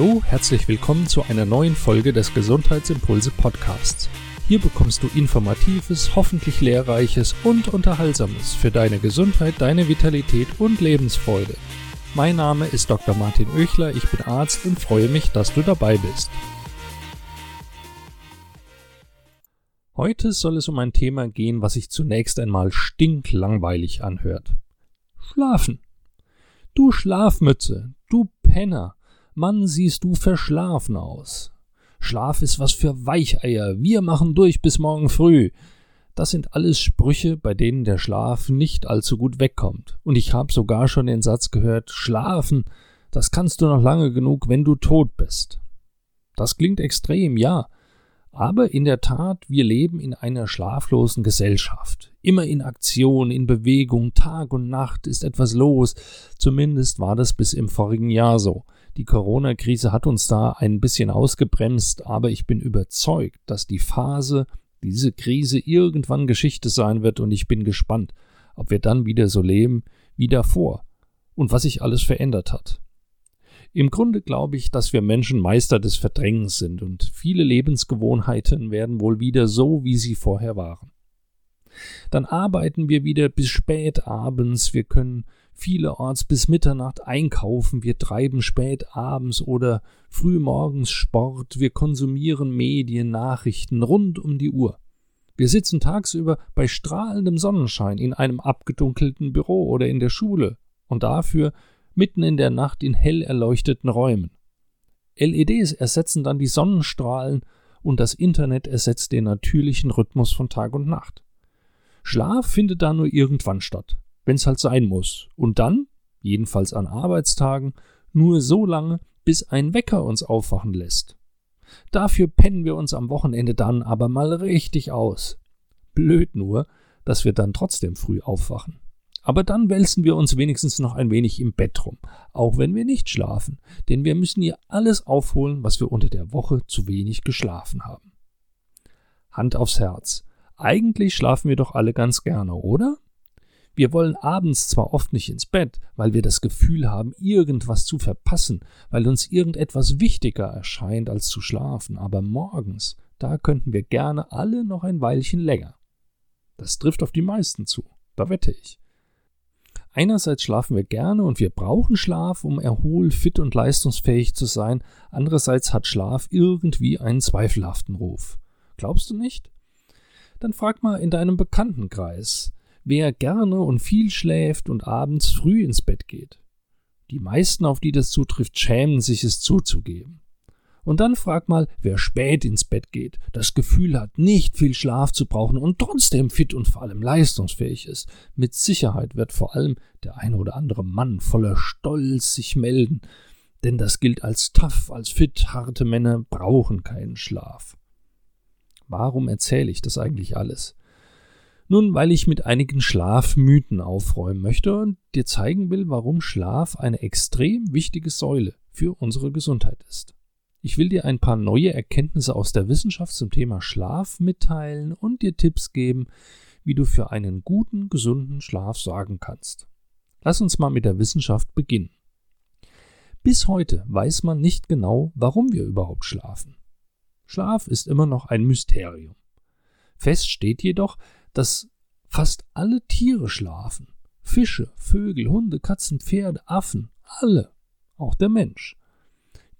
Hallo, herzlich willkommen zu einer neuen Folge des Gesundheitsimpulse Podcasts. Hier bekommst du informatives, hoffentlich lehrreiches und unterhaltsames für deine Gesundheit, deine Vitalität und Lebensfreude. Mein Name ist Dr. Martin Oechler, ich bin Arzt und freue mich, dass du dabei bist. Heute soll es um ein Thema gehen, was sich zunächst einmal stinklangweilig anhört. Schlafen. Du Schlafmütze, du Penner, Mann, siehst du verschlafen aus. Schlaf ist was für Weicheier, wir machen durch bis morgen früh. Das sind alles Sprüche, bei denen der Schlaf nicht allzu gut wegkommt. Und ich habe sogar schon den Satz gehört, schlafen, das kannst du noch lange genug, wenn du tot bist. Das klingt extrem, ja, aber in der Tat, wir leben in einer schlaflosen Gesellschaft. Immer in Aktion, in Bewegung, Tag und Nacht ist etwas los. Zumindest war das bis im vorigen Jahr so. Die Corona-Krise hat uns da ein bisschen ausgebremst, aber ich bin überzeugt, dass die Phase, diese Krise irgendwann Geschichte sein wird und ich bin gespannt, ob wir dann wieder so leben wie davor und was sich alles verändert hat. Im Grunde glaube ich, dass wir Menschen Meister des Verdrängens sind und viele Lebensgewohnheiten werden wohl wieder so, wie sie vorher waren. Dann arbeiten wir wieder bis spät abends, wir können vielerorts bis Mitternacht einkaufen, wir treiben spät abends oder früh morgens Sport, wir konsumieren Medien, Nachrichten rund um die Uhr. Wir sitzen tagsüber bei strahlendem Sonnenschein in einem abgedunkelten Büro oder in der Schule und dafür mitten in der Nacht in hell erleuchteten Räumen. LEDs ersetzen dann die Sonnenstrahlen und das Internet ersetzt den natürlichen Rhythmus von Tag und Nacht. Schlaf findet da nur irgendwann statt, wenn's halt sein muss. Und dann, jedenfalls an Arbeitstagen, nur so lange, bis ein Wecker uns aufwachen lässt. Dafür pennen wir uns am Wochenende dann aber mal richtig aus. Blöd nur, dass wir dann trotzdem früh aufwachen. Aber dann wälzen wir uns wenigstens noch ein wenig im Bett rum, auch wenn wir nicht schlafen, denn wir müssen ja alles aufholen, was wir unter der Woche zu wenig geschlafen haben. Hand aufs Herz. Eigentlich schlafen wir doch alle ganz gerne, oder? Wir wollen abends zwar oft nicht ins Bett, weil wir das Gefühl haben, irgendwas zu verpassen, weil uns irgendetwas wichtiger erscheint, als zu schlafen, aber morgens, da könnten wir gerne alle noch ein Weilchen länger. Das trifft auf die meisten zu, da wette ich. Einerseits schlafen wir gerne und wir brauchen Schlaf, um erholt, fit und leistungsfähig zu sein. Andererseits hat Schlaf irgendwie einen zweifelhaften Ruf. Glaubst du nicht? Dann frag mal in deinem Bekanntenkreis, wer gerne und viel schläft und abends früh ins Bett geht. Die meisten, auf die das zutrifft, schämen sich es zuzugeben. Und dann frag mal, wer spät ins Bett geht, das Gefühl hat, nicht viel Schlaf zu brauchen und trotzdem fit und vor allem leistungsfähig ist. Mit Sicherheit wird vor allem der ein oder andere Mann voller Stolz sich melden, denn das gilt als tough, als fit, harte Männer brauchen keinen Schlaf. Warum erzähle ich das eigentlich alles? Nun, weil ich mit einigen Schlafmythen aufräumen möchte und dir zeigen will, warum Schlaf eine extrem wichtige Säule für unsere Gesundheit ist. Ich will dir ein paar neue Erkenntnisse aus der Wissenschaft zum Thema Schlaf mitteilen und dir Tipps geben, wie du für einen guten, gesunden Schlaf sorgen kannst. Lass uns mal mit der Wissenschaft beginnen. Bis heute weiß man nicht genau, warum wir überhaupt schlafen. Schlaf ist immer noch ein Mysterium. Fest steht jedoch, dass fast alle Tiere schlafen. Fische, Vögel, Hunde, Katzen, Pferde, Affen, alle, auch der Mensch.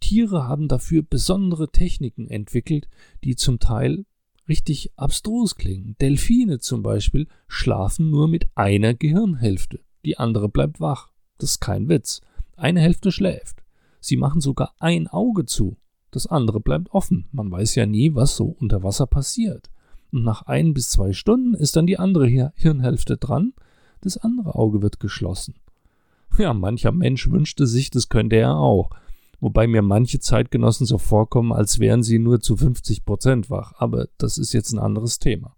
Tiere haben dafür besondere Techniken entwickelt, die zum Teil richtig abstrus klingen. Delfine zum Beispiel schlafen nur mit einer Gehirnhälfte, die andere bleibt wach. Das ist kein Witz. Eine Hälfte schläft. Sie machen sogar ein Auge zu. Das andere bleibt offen. Man weiß ja nie, was so unter Wasser passiert. Und nach ein bis zwei Stunden ist dann die andere Hirnhälfte dran. Das andere Auge wird geschlossen. Ja, mancher Mensch wünschte sich, das könnte er auch wobei mir manche Zeitgenossen so vorkommen, als wären sie nur zu 50 Prozent wach, aber das ist jetzt ein anderes Thema.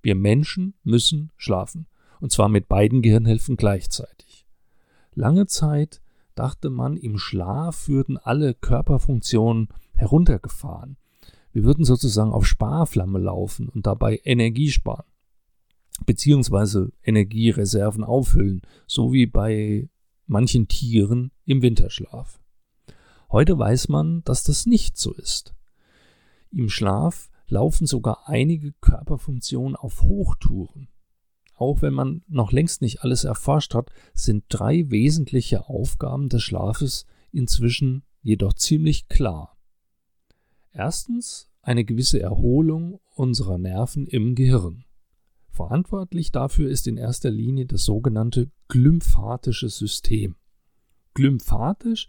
Wir Menschen müssen schlafen, und zwar mit beiden Gehirnhälften gleichzeitig. Lange Zeit dachte man, im Schlaf würden alle Körperfunktionen heruntergefahren. Wir würden sozusagen auf Sparflamme laufen und dabei Energie sparen, beziehungsweise Energiereserven auffüllen, so wie bei manchen Tieren im Winterschlaf. Heute weiß man, dass das nicht so ist. Im Schlaf laufen sogar einige Körperfunktionen auf Hochtouren. Auch wenn man noch längst nicht alles erforscht hat, sind drei wesentliche Aufgaben des Schlafes inzwischen jedoch ziemlich klar. Erstens eine gewisse Erholung unserer Nerven im Gehirn. Verantwortlich dafür ist in erster Linie das sogenannte glymphatische System. Glymphatisch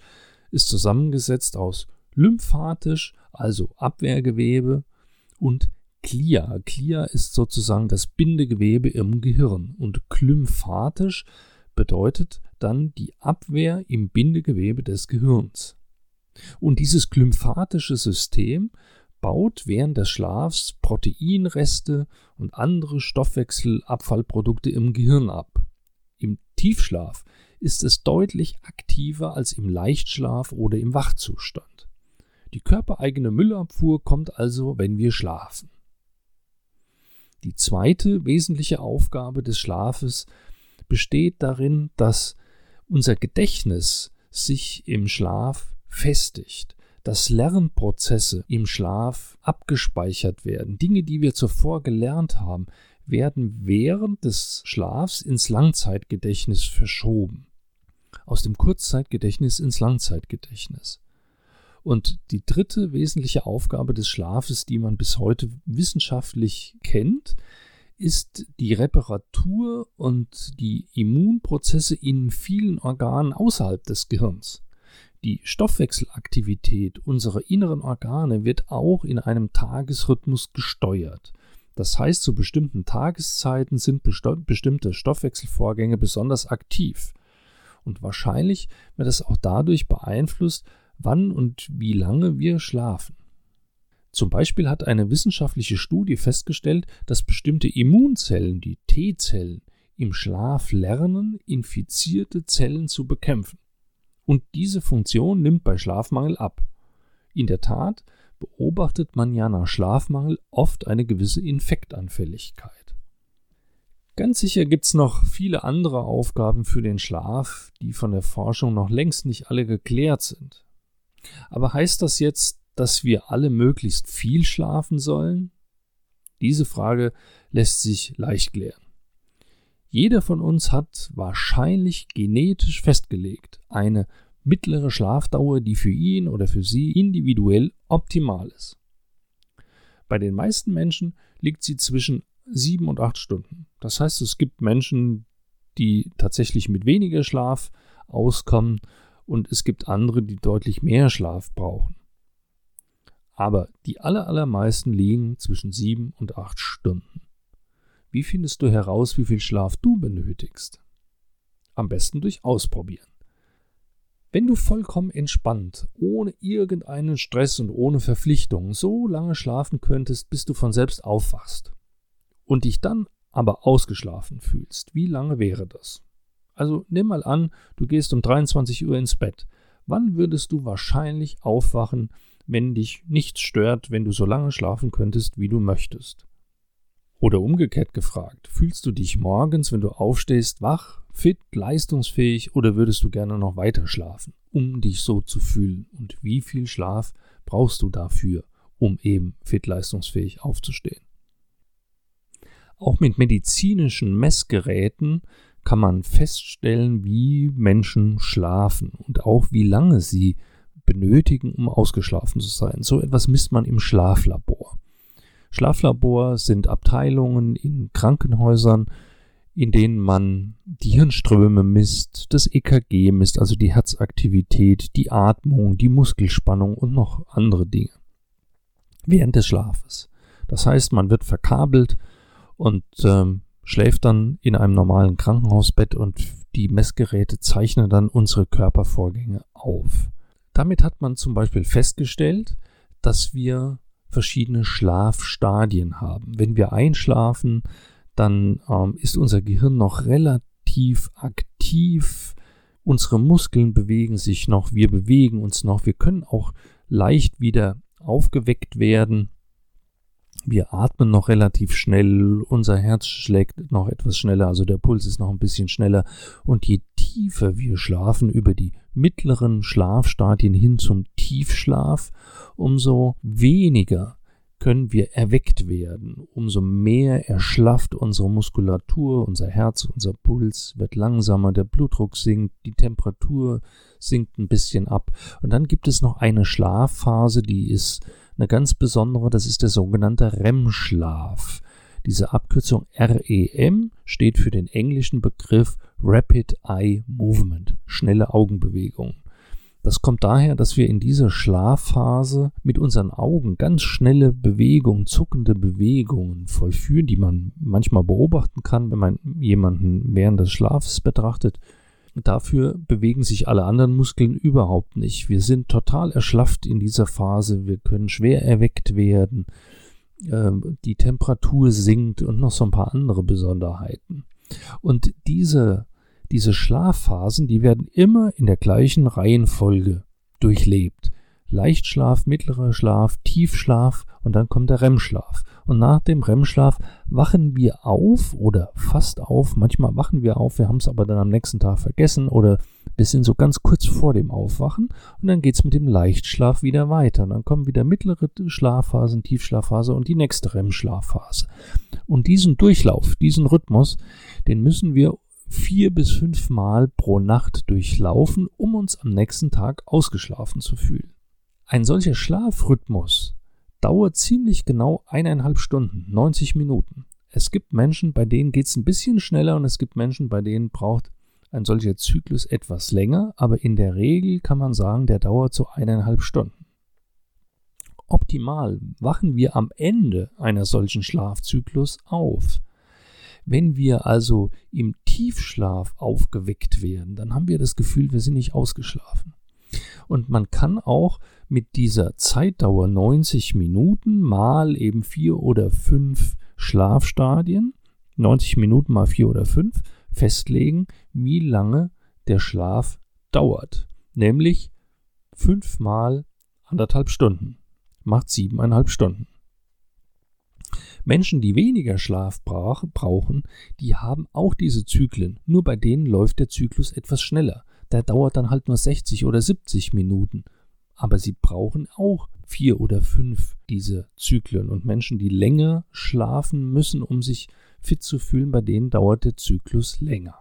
ist zusammengesetzt aus lymphatisch, also Abwehrgewebe, und Glia. Glia ist sozusagen das Bindegewebe im Gehirn und glymphatisch bedeutet dann die Abwehr im Bindegewebe des Gehirns. Und dieses glymphatische System baut während des Schlafs Proteinreste und andere Stoffwechselabfallprodukte im Gehirn ab. Im Tiefschlaf ist es deutlich aktiver als im Leichtschlaf oder im Wachzustand. Die körpereigene Müllabfuhr kommt also, wenn wir schlafen. Die zweite wesentliche Aufgabe des Schlafes besteht darin, dass unser Gedächtnis sich im Schlaf festigt, dass Lernprozesse im Schlaf abgespeichert werden. Dinge, die wir zuvor gelernt haben, werden während des Schlafs ins Langzeitgedächtnis verschoben. Aus dem Kurzzeitgedächtnis ins Langzeitgedächtnis. Und die dritte wesentliche Aufgabe des Schlafes, die man bis heute wissenschaftlich kennt, ist die Reparatur und die Immunprozesse in vielen Organen außerhalb des Gehirns. Die Stoffwechselaktivität unserer inneren Organe wird auch in einem Tagesrhythmus gesteuert. Das heißt, zu bestimmten Tageszeiten sind bestimmte Stoffwechselvorgänge besonders aktiv. Und wahrscheinlich wird es auch dadurch beeinflusst, wann und wie lange wir schlafen. Zum Beispiel hat eine wissenschaftliche Studie festgestellt, dass bestimmte Immunzellen, die T-Zellen, im Schlaf lernen, infizierte Zellen zu bekämpfen. Und diese Funktion nimmt bei Schlafmangel ab. In der Tat beobachtet man ja nach Schlafmangel oft eine gewisse Infektanfälligkeit. Ganz sicher gibt es noch viele andere Aufgaben für den Schlaf, die von der Forschung noch längst nicht alle geklärt sind. Aber heißt das jetzt, dass wir alle möglichst viel schlafen sollen? Diese Frage lässt sich leicht klären. Jeder von uns hat wahrscheinlich genetisch festgelegt eine mittlere Schlafdauer, die für ihn oder für sie individuell optimal ist. Bei den meisten Menschen liegt sie zwischen sieben und acht Stunden. Das heißt, es gibt Menschen, die tatsächlich mit weniger Schlaf auskommen und es gibt andere, die deutlich mehr Schlaf brauchen. Aber die allermeisten liegen zwischen sieben und acht Stunden. Wie findest du heraus, wie viel Schlaf du benötigst? Am besten durch Ausprobieren. Wenn du vollkommen entspannt, ohne irgendeinen Stress und ohne Verpflichtungen so lange schlafen könntest, bis du von selbst aufwachst und dich dann aber ausgeschlafen fühlst, wie lange wäre das? Also nimm mal an, du gehst um 23 Uhr ins Bett. Wann würdest du wahrscheinlich aufwachen, wenn dich nichts stört, wenn du so lange schlafen könntest, wie du möchtest? Oder umgekehrt gefragt, fühlst du dich morgens, wenn du aufstehst, wach, fit, leistungsfähig oder würdest du gerne noch weiter schlafen, um dich so zu fühlen? Und wie viel Schlaf brauchst du dafür, um eben fit, leistungsfähig aufzustehen? Auch mit medizinischen Messgeräten kann man feststellen, wie Menschen schlafen und auch wie lange sie benötigen, um ausgeschlafen zu sein. So etwas misst man im Schlaflabor. Schlaflabor sind Abteilungen in Krankenhäusern, in denen man die Hirnströme misst, das EKG misst, also die Herzaktivität, die Atmung, die Muskelspannung und noch andere Dinge. Während des Schlafes. Das heißt, man wird verkabelt und ähm, schläft dann in einem normalen Krankenhausbett und die Messgeräte zeichnen dann unsere Körpervorgänge auf. Damit hat man zum Beispiel festgestellt, dass wir verschiedene Schlafstadien haben. Wenn wir einschlafen, dann ähm, ist unser Gehirn noch relativ aktiv, unsere Muskeln bewegen sich noch, wir bewegen uns noch, wir können auch leicht wieder aufgeweckt werden wir atmen noch relativ schnell, unser Herz schlägt noch etwas schneller, also der Puls ist noch ein bisschen schneller. Und je tiefer wir schlafen über die mittleren Schlafstadien hin zum Tiefschlaf, umso weniger können wir erweckt werden, umso mehr erschlafft unsere Muskulatur, unser Herz, unser Puls wird langsamer, der Blutdruck sinkt, die Temperatur sinkt ein bisschen ab. Und dann gibt es noch eine Schlafphase, die ist eine ganz besondere, das ist der sogenannte REM-Schlaf. Diese Abkürzung REM steht für den englischen Begriff Rapid Eye Movement, schnelle Augenbewegungen. Das kommt daher, dass wir in dieser Schlafphase mit unseren Augen ganz schnelle Bewegungen, zuckende Bewegungen vollführen, die man manchmal beobachten kann, wenn man jemanden während des Schlafs betrachtet. Dafür bewegen sich alle anderen Muskeln überhaupt nicht. Wir sind total erschlafft in dieser Phase, wir können schwer erweckt werden, die Temperatur sinkt und noch so ein paar andere Besonderheiten. Und diese diese Schlafphasen, die werden immer in der gleichen Reihenfolge durchlebt. Leichtschlaf, mittlerer Schlaf, Tiefschlaf und dann kommt der REM-Schlaf. Und nach dem REM-Schlaf wachen wir auf oder fast auf. Manchmal wachen wir auf, wir haben es aber dann am nächsten Tag vergessen oder sind so ganz kurz vor dem Aufwachen und dann geht es mit dem Leichtschlaf wieder weiter. Und dann kommen wieder mittlere Schlafphasen, Tiefschlafphase und die nächste REM-Schlafphase. Und diesen Durchlauf, diesen Rhythmus, den müssen wir vier bis fünf Mal pro Nacht durchlaufen, um uns am nächsten Tag ausgeschlafen zu fühlen. Ein solcher Schlafrhythmus dauert ziemlich genau eineinhalb Stunden, 90 Minuten. Es gibt Menschen, bei denen geht es ein bisschen schneller und es gibt Menschen, bei denen braucht ein solcher Zyklus etwas länger, aber in der Regel kann man sagen, der dauert so eineinhalb Stunden. Optimal wachen wir am Ende einer solchen Schlafzyklus auf. Wenn wir also im Tiefschlaf aufgeweckt werden, dann haben wir das Gefühl, wir sind nicht ausgeschlafen. Und man kann auch mit dieser Zeitdauer 90 Minuten mal eben vier oder fünf Schlafstadien, 90 Minuten mal vier oder fünf, festlegen, wie lange der Schlaf dauert. Nämlich fünfmal anderthalb Stunden. Macht siebeneinhalb Stunden. Menschen, die weniger Schlaf brauchen, die haben auch diese Zyklen, nur bei denen läuft der Zyklus etwas schneller. Der dauert dann halt nur 60 oder 70 Minuten. Aber sie brauchen auch vier oder fünf diese Zyklen. Und Menschen, die länger schlafen müssen, um sich fit zu fühlen, bei denen dauert der Zyklus länger.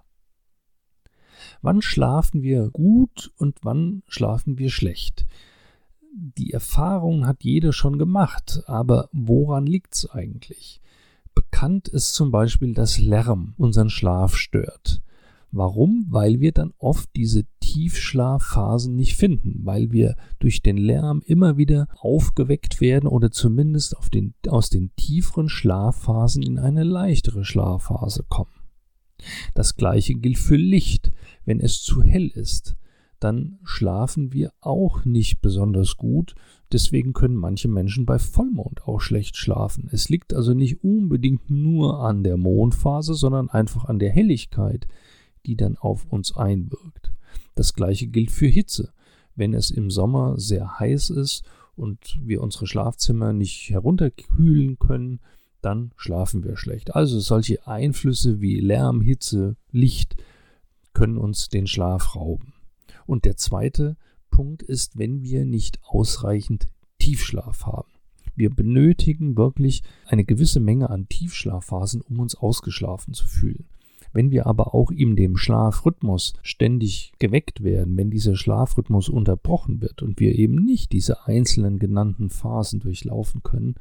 Wann schlafen wir gut und wann schlafen wir schlecht? die Erfahrung hat jeder schon gemacht, aber woran liegt es eigentlich? Bekannt ist zum Beispiel, dass Lärm unseren Schlaf stört. Warum? Weil wir dann oft diese Tiefschlafphasen nicht finden, weil wir durch den Lärm immer wieder aufgeweckt werden oder zumindest den, aus den tieferen Schlafphasen in eine leichtere Schlafphase kommen. Das gleiche gilt für Licht. Wenn es zu hell ist, dann schlafen wir auch nicht besonders gut. Deswegen können manche Menschen bei Vollmond auch schlecht schlafen. Es liegt also nicht unbedingt nur an der Mondphase, sondern einfach an der Helligkeit, die dann auf uns einwirkt. Das gleiche gilt für Hitze. Wenn es im Sommer sehr heiß ist und wir unsere Schlafzimmer nicht herunterkühlen können, dann schlafen wir schlecht. Also solche Einflüsse wie Lärm, Hitze, Licht können uns den Schlaf rauben. Und der zweite Punkt ist, wenn wir nicht ausreichend Tiefschlaf haben. Wir benötigen wirklich eine gewisse Menge an Tiefschlafphasen, um uns ausgeschlafen zu fühlen. Wenn wir aber auch in dem Schlafrhythmus ständig geweckt werden, wenn dieser Schlafrhythmus unterbrochen wird und wir eben nicht diese einzelnen genannten Phasen durchlaufen können,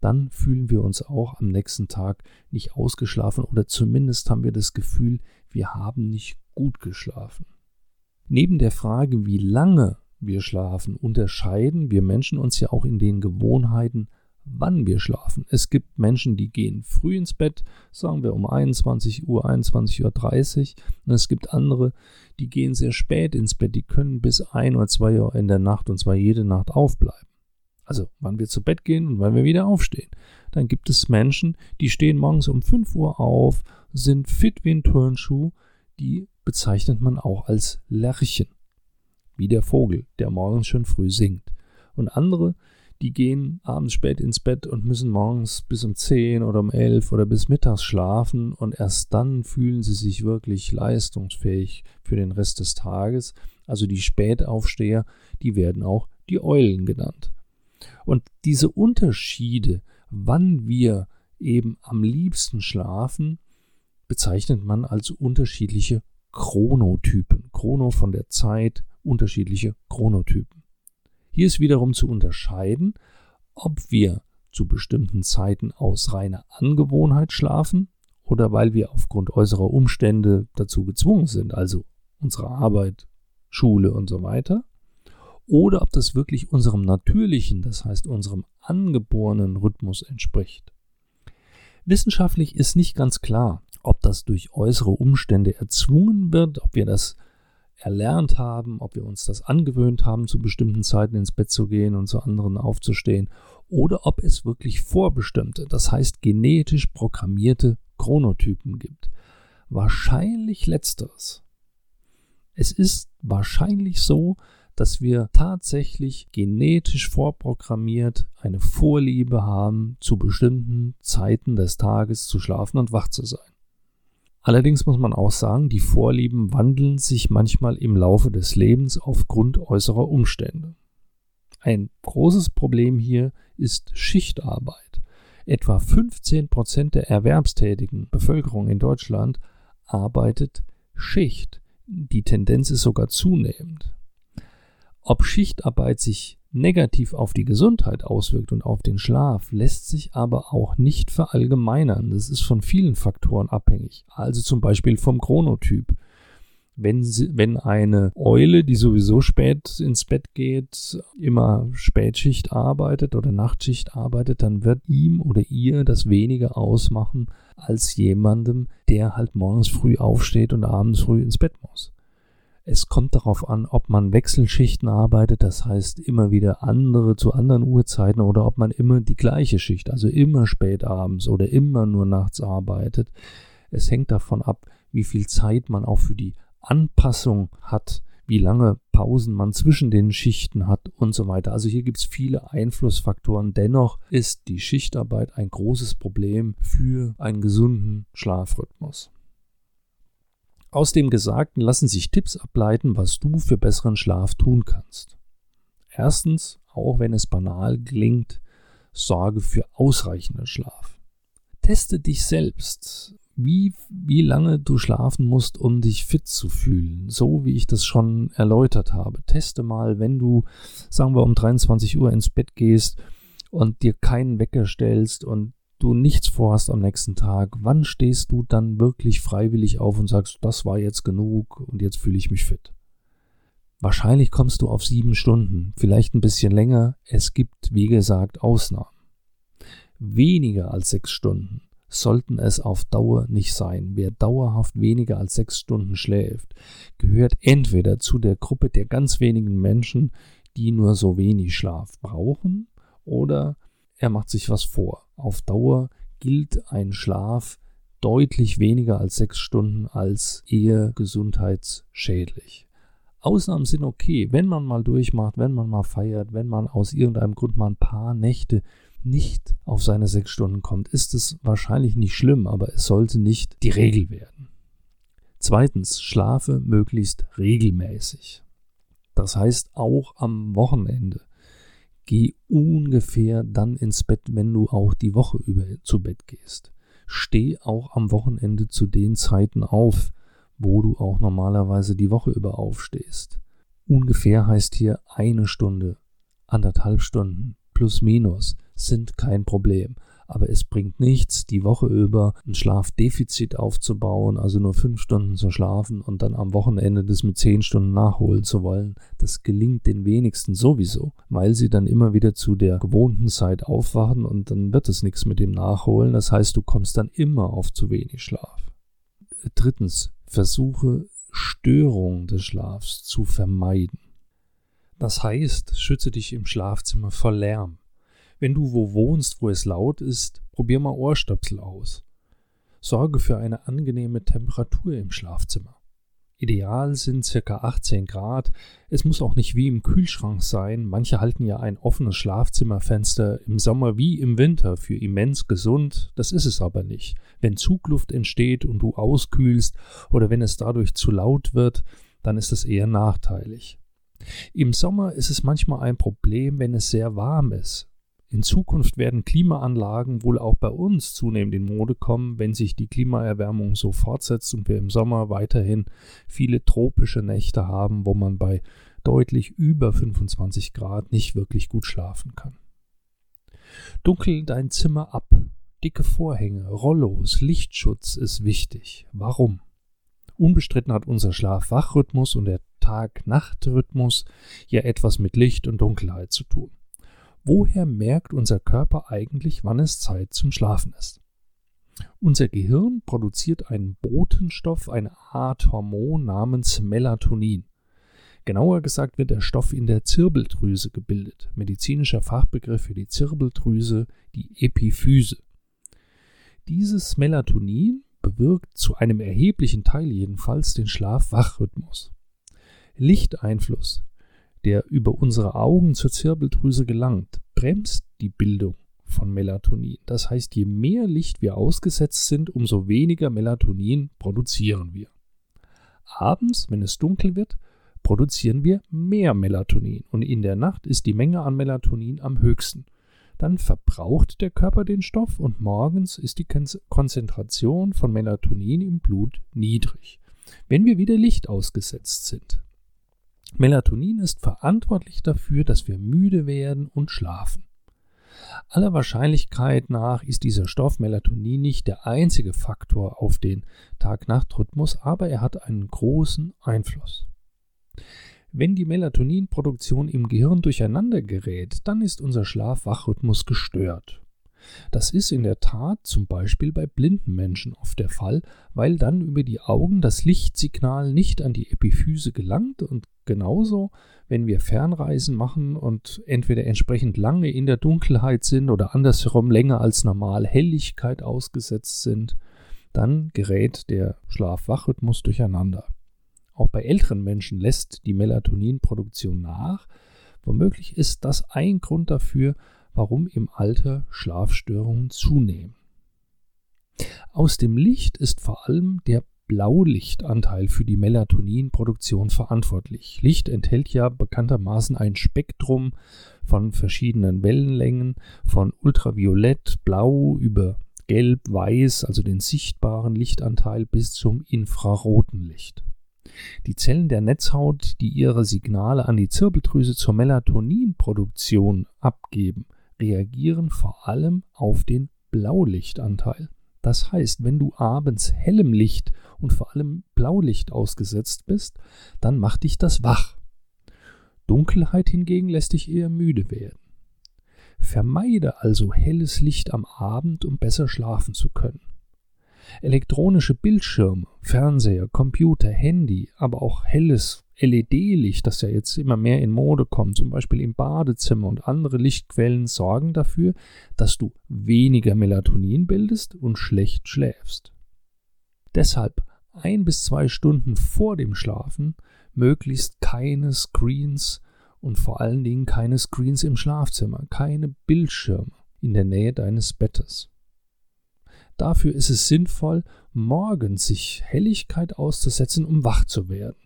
dann fühlen wir uns auch am nächsten Tag nicht ausgeschlafen oder zumindest haben wir das Gefühl, wir haben nicht gut geschlafen. Neben der Frage, wie lange wir schlafen, unterscheiden wir Menschen uns ja auch in den Gewohnheiten, wann wir schlafen. Es gibt Menschen, die gehen früh ins Bett, sagen wir um 21 Uhr, 21.30 Uhr. Und es gibt andere, die gehen sehr spät ins Bett, die können bis 1 oder 2 Uhr in der Nacht und zwar jede Nacht aufbleiben. Also wann wir zu Bett gehen und wann wir wieder aufstehen. Dann gibt es Menschen, die stehen morgens um 5 Uhr auf, sind fit wie ein Turnschuh, die bezeichnet man auch als Lerchen, wie der Vogel, der morgens schon früh singt. Und andere, die gehen abends spät ins Bett und müssen morgens bis um 10 oder um 11 oder bis mittags schlafen und erst dann fühlen sie sich wirklich leistungsfähig für den Rest des Tages. Also die Spätaufsteher, die werden auch die Eulen genannt. Und diese Unterschiede, wann wir eben am liebsten schlafen, bezeichnet man als unterschiedliche Chronotypen. Chrono von der Zeit, unterschiedliche Chronotypen. Hier ist wiederum zu unterscheiden, ob wir zu bestimmten Zeiten aus reiner Angewohnheit schlafen oder weil wir aufgrund äußerer Umstände dazu gezwungen sind, also unsere Arbeit, Schule und so weiter, oder ob das wirklich unserem natürlichen, das heißt unserem angeborenen Rhythmus entspricht. Wissenschaftlich ist nicht ganz klar, ob das durch äußere Umstände erzwungen wird, ob wir das erlernt haben, ob wir uns das angewöhnt haben, zu bestimmten Zeiten ins Bett zu gehen und zu anderen aufzustehen, oder ob es wirklich vorbestimmte, das heißt genetisch programmierte Chronotypen gibt. Wahrscheinlich letzteres. Es ist wahrscheinlich so, dass wir tatsächlich genetisch vorprogrammiert eine Vorliebe haben, zu bestimmten Zeiten des Tages zu schlafen und wach zu sein. Allerdings muss man auch sagen, die Vorlieben wandeln sich manchmal im Laufe des Lebens aufgrund äußerer Umstände. Ein großes Problem hier ist Schichtarbeit. Etwa 15 Prozent der erwerbstätigen Bevölkerung in Deutschland arbeitet Schicht. Die Tendenz ist sogar zunehmend. Ob Schichtarbeit sich negativ auf die Gesundheit auswirkt und auf den Schlaf, lässt sich aber auch nicht verallgemeinern. Das ist von vielen Faktoren abhängig. Also zum Beispiel vom Chronotyp. Wenn, sie, wenn eine Eule, die sowieso spät ins Bett geht, immer Spätschicht arbeitet oder Nachtschicht arbeitet, dann wird ihm oder ihr das weniger ausmachen als jemandem, der halt morgens früh aufsteht und abends früh ins Bett muss. Es kommt darauf an, ob man Wechselschichten arbeitet, das heißt immer wieder andere zu anderen Uhrzeiten oder ob man immer die gleiche Schicht, also immer spät abends oder immer nur nachts arbeitet. Es hängt davon ab, wie viel Zeit man auch für die Anpassung hat, wie lange Pausen man zwischen den Schichten hat und so weiter. Also hier gibt es viele Einflussfaktoren. Dennoch ist die Schichtarbeit ein großes Problem für einen gesunden Schlafrhythmus. Aus dem Gesagten lassen sich Tipps ableiten, was du für besseren Schlaf tun kannst. Erstens, auch wenn es banal klingt, sorge für ausreichenden Schlaf. Teste dich selbst, wie, wie lange du schlafen musst, um dich fit zu fühlen, so wie ich das schon erläutert habe. Teste mal, wenn du, sagen wir, um 23 Uhr ins Bett gehst und dir keinen Wecker stellst und du nichts vorhast am nächsten Tag, wann stehst du dann wirklich freiwillig auf und sagst, das war jetzt genug und jetzt fühle ich mich fit? Wahrscheinlich kommst du auf sieben Stunden, vielleicht ein bisschen länger. Es gibt, wie gesagt, Ausnahmen. Weniger als sechs Stunden sollten es auf Dauer nicht sein. Wer dauerhaft weniger als sechs Stunden schläft, gehört entweder zu der Gruppe der ganz wenigen Menschen, die nur so wenig Schlaf brauchen, oder er macht sich was vor. Auf Dauer gilt ein Schlaf deutlich weniger als sechs Stunden als eher gesundheitsschädlich. Ausnahmen sind okay, wenn man mal durchmacht, wenn man mal feiert, wenn man aus irgendeinem Grund mal ein paar Nächte nicht auf seine sechs Stunden kommt, ist es wahrscheinlich nicht schlimm, aber es sollte nicht die Regel werden. Zweitens, schlafe möglichst regelmäßig. Das heißt auch am Wochenende. Geh ungefähr dann ins Bett, wenn du auch die Woche über zu Bett gehst. Steh auch am Wochenende zu den Zeiten auf, wo du auch normalerweise die Woche über aufstehst. Ungefähr heißt hier eine Stunde, anderthalb Stunden, plus minus, sind kein Problem aber es bringt nichts, die Woche über ein Schlafdefizit aufzubauen, also nur fünf Stunden zu schlafen und dann am Wochenende das mit zehn Stunden nachholen zu wollen. Das gelingt den wenigsten sowieso, weil sie dann immer wieder zu der gewohnten Zeit aufwachen und dann wird es nichts mit dem Nachholen. Das heißt, du kommst dann immer auf zu wenig Schlaf. Drittens, versuche Störung des Schlafs zu vermeiden. Das heißt, schütze dich im Schlafzimmer vor Lärm. Wenn du wo wohnst, wo es laut ist, probier mal Ohrstöpsel aus. Sorge für eine angenehme Temperatur im Schlafzimmer. Ideal sind circa 18 Grad. Es muss auch nicht wie im Kühlschrank sein. Manche halten ja ein offenes Schlafzimmerfenster im Sommer wie im Winter für immens gesund. Das ist es aber nicht. Wenn Zugluft entsteht und du auskühlst oder wenn es dadurch zu laut wird, dann ist es eher nachteilig. Im Sommer ist es manchmal ein Problem, wenn es sehr warm ist. In Zukunft werden Klimaanlagen wohl auch bei uns zunehmend in Mode kommen, wenn sich die Klimaerwärmung so fortsetzt und wir im Sommer weiterhin viele tropische Nächte haben, wo man bei deutlich über 25 Grad nicht wirklich gut schlafen kann. Dunkel dein Zimmer ab. Dicke Vorhänge, Rollos, Lichtschutz ist wichtig. Warum? Unbestritten hat unser Schlaf-Wach-Rhythmus und der Tag-Nacht-Rhythmus ja etwas mit Licht und Dunkelheit zu tun. Woher merkt unser Körper eigentlich, wann es Zeit zum Schlafen ist? Unser Gehirn produziert einen Botenstoff, eine Art Hormon namens Melatonin. Genauer gesagt wird der Stoff in der Zirbeldrüse gebildet. Medizinischer Fachbegriff für die Zirbeldrüse, die Epiphyse. Dieses Melatonin bewirkt zu einem erheblichen Teil jedenfalls den Schlaf-Wach-Rhythmus. Lichteinfluss der über unsere Augen zur Zirbeldrüse gelangt, bremst die Bildung von Melatonin. Das heißt, je mehr Licht wir ausgesetzt sind, umso weniger Melatonin produzieren wir. Abends, wenn es dunkel wird, produzieren wir mehr Melatonin und in der Nacht ist die Menge an Melatonin am höchsten. Dann verbraucht der Körper den Stoff und morgens ist die Konzentration von Melatonin im Blut niedrig, wenn wir wieder Licht ausgesetzt sind. Melatonin ist verantwortlich dafür, dass wir müde werden und schlafen. Aller Wahrscheinlichkeit nach ist dieser Stoff Melatonin nicht der einzige Faktor auf den Tag-Nacht-Rhythmus, aber er hat einen großen Einfluss. Wenn die Melatoninproduktion im Gehirn durcheinander gerät, dann ist unser Schlaf-Wach-Rhythmus gestört. Das ist in der Tat zum Beispiel bei blinden Menschen oft der Fall, weil dann über die Augen das Lichtsignal nicht an die Epiphyse gelangt und genauso, wenn wir Fernreisen machen und entweder entsprechend lange in der Dunkelheit sind oder andersherum länger als normal Helligkeit ausgesetzt sind, dann gerät der Schlaf-Wach-Rhythmus durcheinander. Auch bei älteren Menschen lässt die Melatoninproduktion nach. Womöglich ist das ein Grund dafür, warum im Alter Schlafstörungen zunehmen. Aus dem Licht ist vor allem der Blaulichtanteil für die Melatoninproduktion verantwortlich. Licht enthält ja bekanntermaßen ein Spektrum von verschiedenen Wellenlängen, von ultraviolett, blau über gelb, weiß, also den sichtbaren Lichtanteil bis zum infraroten Licht. Die Zellen der Netzhaut, die ihre Signale an die Zirbeldrüse zur Melatoninproduktion abgeben, reagieren vor allem auf den Blaulichtanteil. Das heißt, wenn du abends hellem Licht und vor allem Blaulicht ausgesetzt bist, dann macht dich das wach. Dunkelheit hingegen lässt dich eher müde werden. Vermeide also helles Licht am Abend, um besser schlafen zu können. Elektronische Bildschirme, Fernseher, Computer, Handy, aber auch helles LED-Licht, das ja jetzt immer mehr in Mode kommt, zum Beispiel im Badezimmer und andere Lichtquellen, sorgen dafür, dass du weniger Melatonin bildest und schlecht schläfst. Deshalb ein bis zwei Stunden vor dem Schlafen möglichst keine Screens und vor allen Dingen keine Screens im Schlafzimmer, keine Bildschirme in der Nähe deines Bettes. Dafür ist es sinnvoll, morgens sich Helligkeit auszusetzen, um wach zu werden.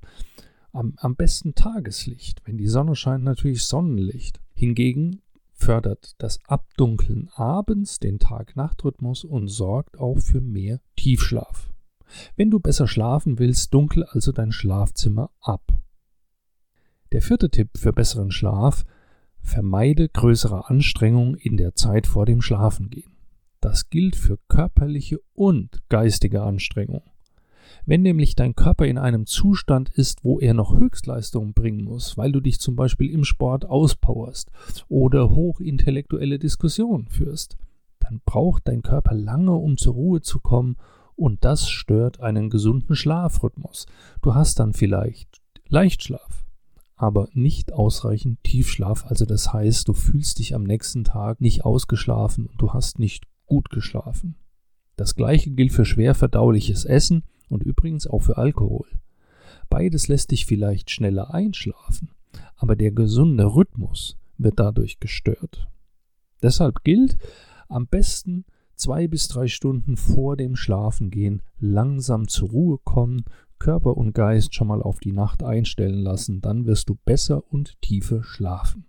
Am, am besten Tageslicht. Wenn die Sonne scheint, natürlich Sonnenlicht. Hingegen fördert das Abdunkeln abends den Tag-Nacht-Rhythmus und sorgt auch für mehr Tiefschlaf. Wenn du besser schlafen willst, dunkel also dein Schlafzimmer ab. Der vierte Tipp für besseren Schlaf: Vermeide größere Anstrengung in der Zeit vor dem Schlafengehen. Das gilt für körperliche und geistige Anstrengung. Wenn nämlich dein Körper in einem Zustand ist, wo er noch Höchstleistungen bringen muss, weil du dich zum Beispiel im Sport auspowerst oder hochintellektuelle Diskussionen führst, dann braucht dein Körper lange, um zur Ruhe zu kommen, und das stört einen gesunden Schlafrhythmus. Du hast dann vielleicht Leichtschlaf, aber nicht ausreichend Tiefschlaf, also das heißt, du fühlst dich am nächsten Tag nicht ausgeschlafen und du hast nicht gut geschlafen. Das gleiche gilt für schwer verdauliches Essen und übrigens auch für Alkohol. Beides lässt dich vielleicht schneller einschlafen, aber der gesunde Rhythmus wird dadurch gestört. Deshalb gilt, am besten zwei bis drei Stunden vor dem Schlafengehen langsam zur Ruhe kommen, Körper und Geist schon mal auf die Nacht einstellen lassen, dann wirst du besser und tiefer schlafen.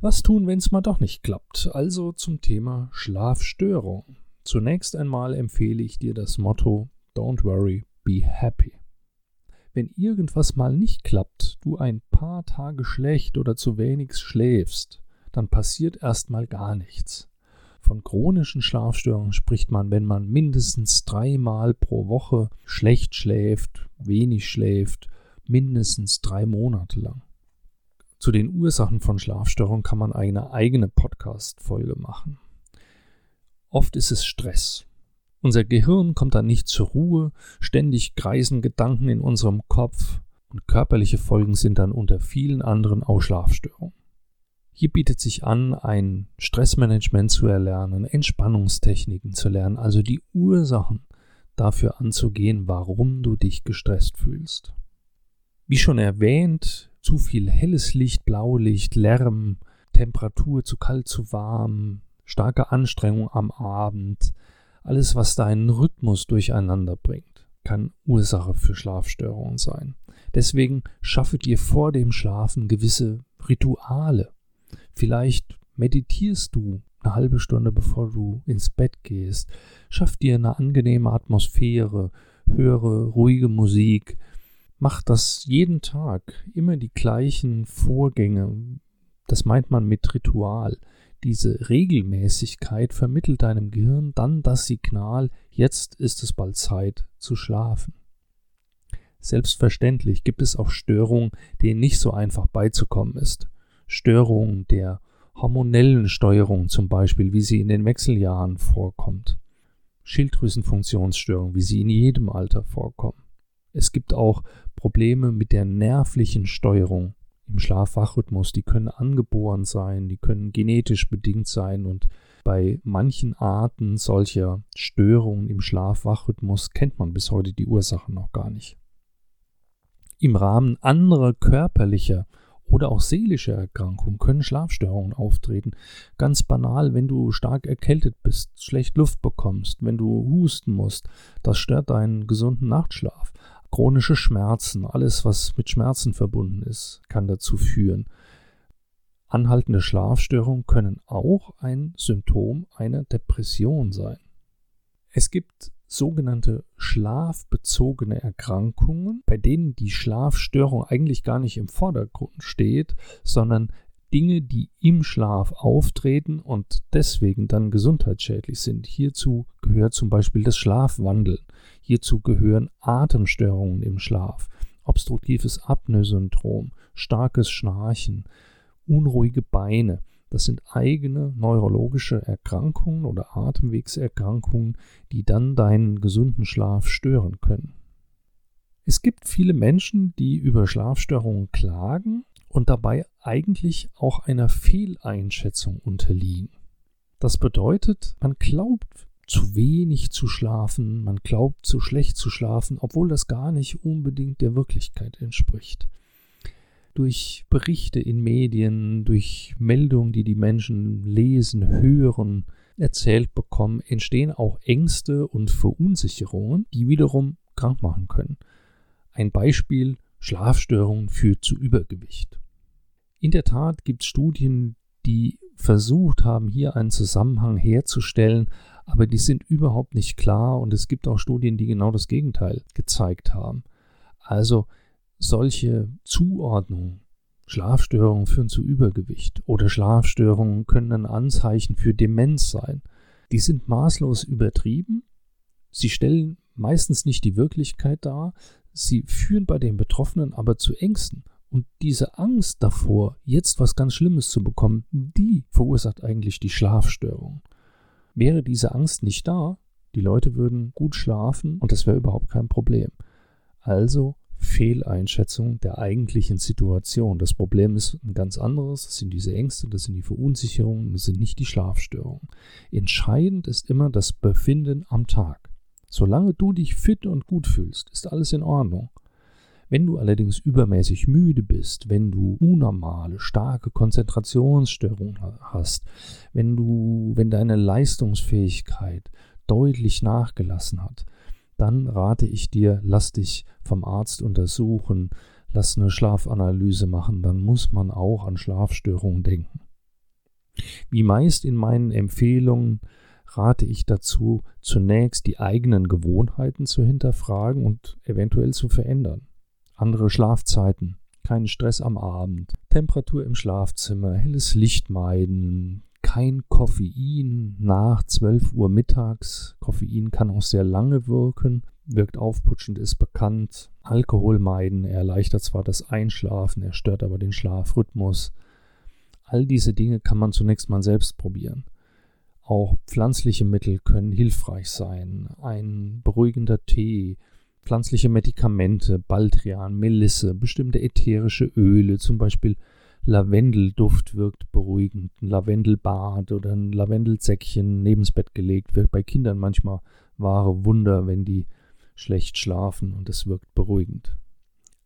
Was tun, wenn es mal doch nicht klappt? Also zum Thema Schlafstörung. Zunächst einmal empfehle ich dir das Motto Don't worry, be happy. Wenn irgendwas mal nicht klappt, du ein paar Tage schlecht oder zu wenig schläfst, dann passiert erstmal gar nichts. Von chronischen Schlafstörungen spricht man, wenn man mindestens dreimal pro Woche schlecht schläft, wenig schläft, mindestens drei Monate lang. Zu den Ursachen von Schlafstörungen kann man eine eigene Podcast-Folge machen. Oft ist es Stress. Unser Gehirn kommt dann nicht zur Ruhe, ständig kreisen Gedanken in unserem Kopf und körperliche Folgen sind dann unter vielen anderen auch Schlafstörungen. Hier bietet sich an, ein Stressmanagement zu erlernen, Entspannungstechniken zu lernen, also die Ursachen dafür anzugehen, warum du dich gestresst fühlst. Wie schon erwähnt, zu viel helles Licht, Blaulicht, Lärm, Temperatur zu kalt, zu warm, starke Anstrengung am Abend, alles, was deinen Rhythmus durcheinander bringt, kann Ursache für Schlafstörungen sein. Deswegen schaffe dir vor dem Schlafen gewisse Rituale, Vielleicht meditierst du eine halbe Stunde bevor du ins Bett gehst. Schaff dir eine angenehme Atmosphäre, höre ruhige Musik. Mach das jeden Tag, immer die gleichen Vorgänge. Das meint man mit Ritual. Diese Regelmäßigkeit vermittelt deinem Gehirn dann das Signal, jetzt ist es bald Zeit zu schlafen. Selbstverständlich gibt es auch Störungen, denen nicht so einfach beizukommen ist. Störung der hormonellen Steuerung zum Beispiel, wie sie in den Wechseljahren vorkommt. Schilddrüsenfunktionsstörung, wie sie in jedem Alter vorkommen. Es gibt auch Probleme mit der nervlichen Steuerung im Schlafwachrhythmus. Die können angeboren sein, die können genetisch bedingt sein und bei manchen Arten solcher Störungen im Schlafwachrhythmus kennt man bis heute die Ursachen noch gar nicht. Im Rahmen anderer körperlicher oder auch seelische Erkrankungen können Schlafstörungen auftreten. Ganz banal, wenn du stark erkältet bist, schlecht Luft bekommst, wenn du husten musst, das stört deinen gesunden Nachtschlaf. Chronische Schmerzen, alles was mit Schmerzen verbunden ist, kann dazu führen. Anhaltende Schlafstörungen können auch ein Symptom einer Depression sein. Es gibt sogenannte schlafbezogene Erkrankungen, bei denen die Schlafstörung eigentlich gar nicht im Vordergrund steht, sondern Dinge, die im Schlaf auftreten und deswegen dann gesundheitsschädlich sind. Hierzu gehört zum Beispiel das Schlafwandeln. Hierzu gehören Atemstörungen im Schlaf, obstruktives Apnoe-Syndrom, starkes Schnarchen, unruhige Beine. Das sind eigene neurologische Erkrankungen oder Atemwegserkrankungen, die dann deinen gesunden Schlaf stören können. Es gibt viele Menschen, die über Schlafstörungen klagen und dabei eigentlich auch einer Fehleinschätzung unterliegen. Das bedeutet, man glaubt zu wenig zu schlafen, man glaubt zu schlecht zu schlafen, obwohl das gar nicht unbedingt der Wirklichkeit entspricht durch Berichte in Medien, durch Meldungen, die die Menschen lesen, hören, erzählt bekommen, entstehen auch Ängste und Verunsicherungen, die wiederum krank machen können. Ein Beispiel, Schlafstörungen führt zu Übergewicht. In der Tat gibt es Studien, die versucht haben, hier einen Zusammenhang herzustellen, aber die sind überhaupt nicht klar und es gibt auch Studien, die genau das Gegenteil gezeigt haben. Also solche Zuordnungen, Schlafstörungen führen zu Übergewicht oder Schlafstörungen können ein Anzeichen für Demenz sein. Die sind maßlos übertrieben. Sie stellen meistens nicht die Wirklichkeit dar. Sie führen bei den Betroffenen aber zu Ängsten. Und diese Angst davor, jetzt was ganz Schlimmes zu bekommen, die verursacht eigentlich die Schlafstörung. Wäre diese Angst nicht da, die Leute würden gut schlafen und das wäre überhaupt kein Problem. Also Fehleinschätzung der eigentlichen Situation. Das Problem ist ein ganz anderes. Das sind diese Ängste, das sind die Verunsicherungen, das sind nicht die Schlafstörungen. Entscheidend ist immer das Befinden am Tag. Solange du dich fit und gut fühlst, ist alles in Ordnung. Wenn du allerdings übermäßig müde bist, wenn du unnormale, starke Konzentrationsstörungen hast, wenn du, wenn deine Leistungsfähigkeit deutlich nachgelassen hat, dann rate ich dir, lass dich vom Arzt untersuchen, lass eine Schlafanalyse machen, dann muss man auch an Schlafstörungen denken. Wie meist in meinen Empfehlungen rate ich dazu, zunächst die eigenen Gewohnheiten zu hinterfragen und eventuell zu verändern. Andere Schlafzeiten, keinen Stress am Abend, Temperatur im Schlafzimmer, helles Licht meiden, kein Koffein nach 12 Uhr mittags. Koffein kann auch sehr lange wirken, wirkt aufputschend, ist bekannt. Alkohol meiden, er erleichtert zwar das Einschlafen, er stört aber den Schlafrhythmus. All diese Dinge kann man zunächst mal selbst probieren. Auch pflanzliche Mittel können hilfreich sein. Ein beruhigender Tee, pflanzliche Medikamente, Baldrian, Melisse, bestimmte ätherische Öle, zum Beispiel Lavendelduft wirkt beruhigend. Ein Lavendelbad oder ein Lavendelsäckchen neben das Bett gelegt wird bei Kindern manchmal wahre Wunder, wenn die schlecht schlafen und es wirkt beruhigend.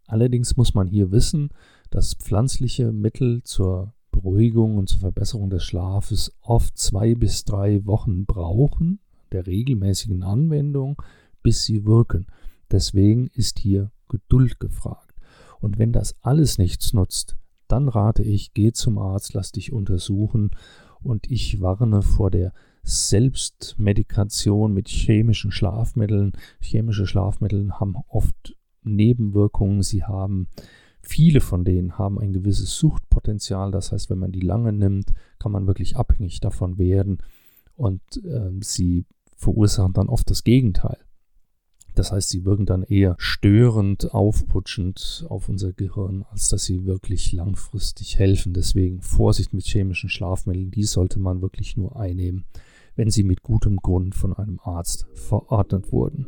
Allerdings muss man hier wissen, dass pflanzliche Mittel zur Beruhigung und zur Verbesserung des Schlafes oft zwei bis drei Wochen brauchen, der regelmäßigen Anwendung, bis sie wirken. Deswegen ist hier Geduld gefragt. Und wenn das alles nichts nutzt, dann rate ich, geh zum Arzt, lass dich untersuchen und ich warne vor der Selbstmedikation mit chemischen Schlafmitteln. Chemische Schlafmittel haben oft Nebenwirkungen, sie haben Viele von denen haben ein gewisses Suchtpotenzial, das heißt, wenn man die lange nimmt, kann man wirklich abhängig davon werden und äh, sie verursachen dann oft das Gegenteil. Das heißt, sie wirken dann eher störend, aufputschend auf unser Gehirn, als dass sie wirklich langfristig helfen. Deswegen Vorsicht mit chemischen Schlafmitteln, die sollte man wirklich nur einnehmen, wenn sie mit gutem Grund von einem Arzt verordnet wurden.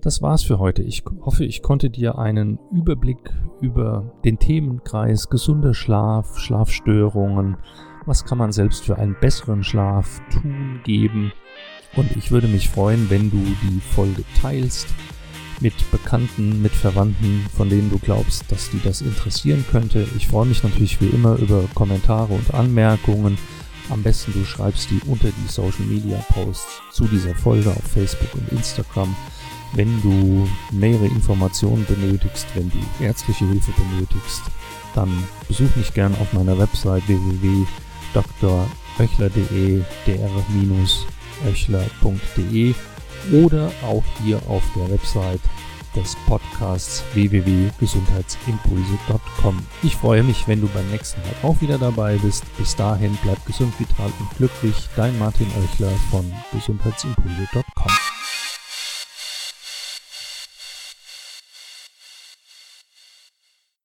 Das war's für heute. Ich hoffe, ich konnte dir einen Überblick über den Themenkreis gesunder Schlaf, Schlafstörungen, was kann man selbst für einen besseren Schlaf tun, geben. Und ich würde mich freuen, wenn du die Folge teilst mit Bekannten, mit Verwandten, von denen du glaubst, dass die das interessieren könnte. Ich freue mich natürlich wie immer über Kommentare und Anmerkungen. Am besten du schreibst die unter die Social Media Posts zu dieser Folge auf Facebook und Instagram. Wenn du nähere Informationen benötigst, wenn du ärztliche Hilfe benötigst, dann besuch mich gern auf meiner Website www.dröchler.de, dr-öchler.de oder auch hier auf der Website des Podcasts www.gesundheitsimpulse.com. Ich freue mich, wenn du beim nächsten Mal auch wieder dabei bist. Bis dahin bleib gesund, vital und glücklich. Dein Martin Oechler von gesundheitsimpulse.com.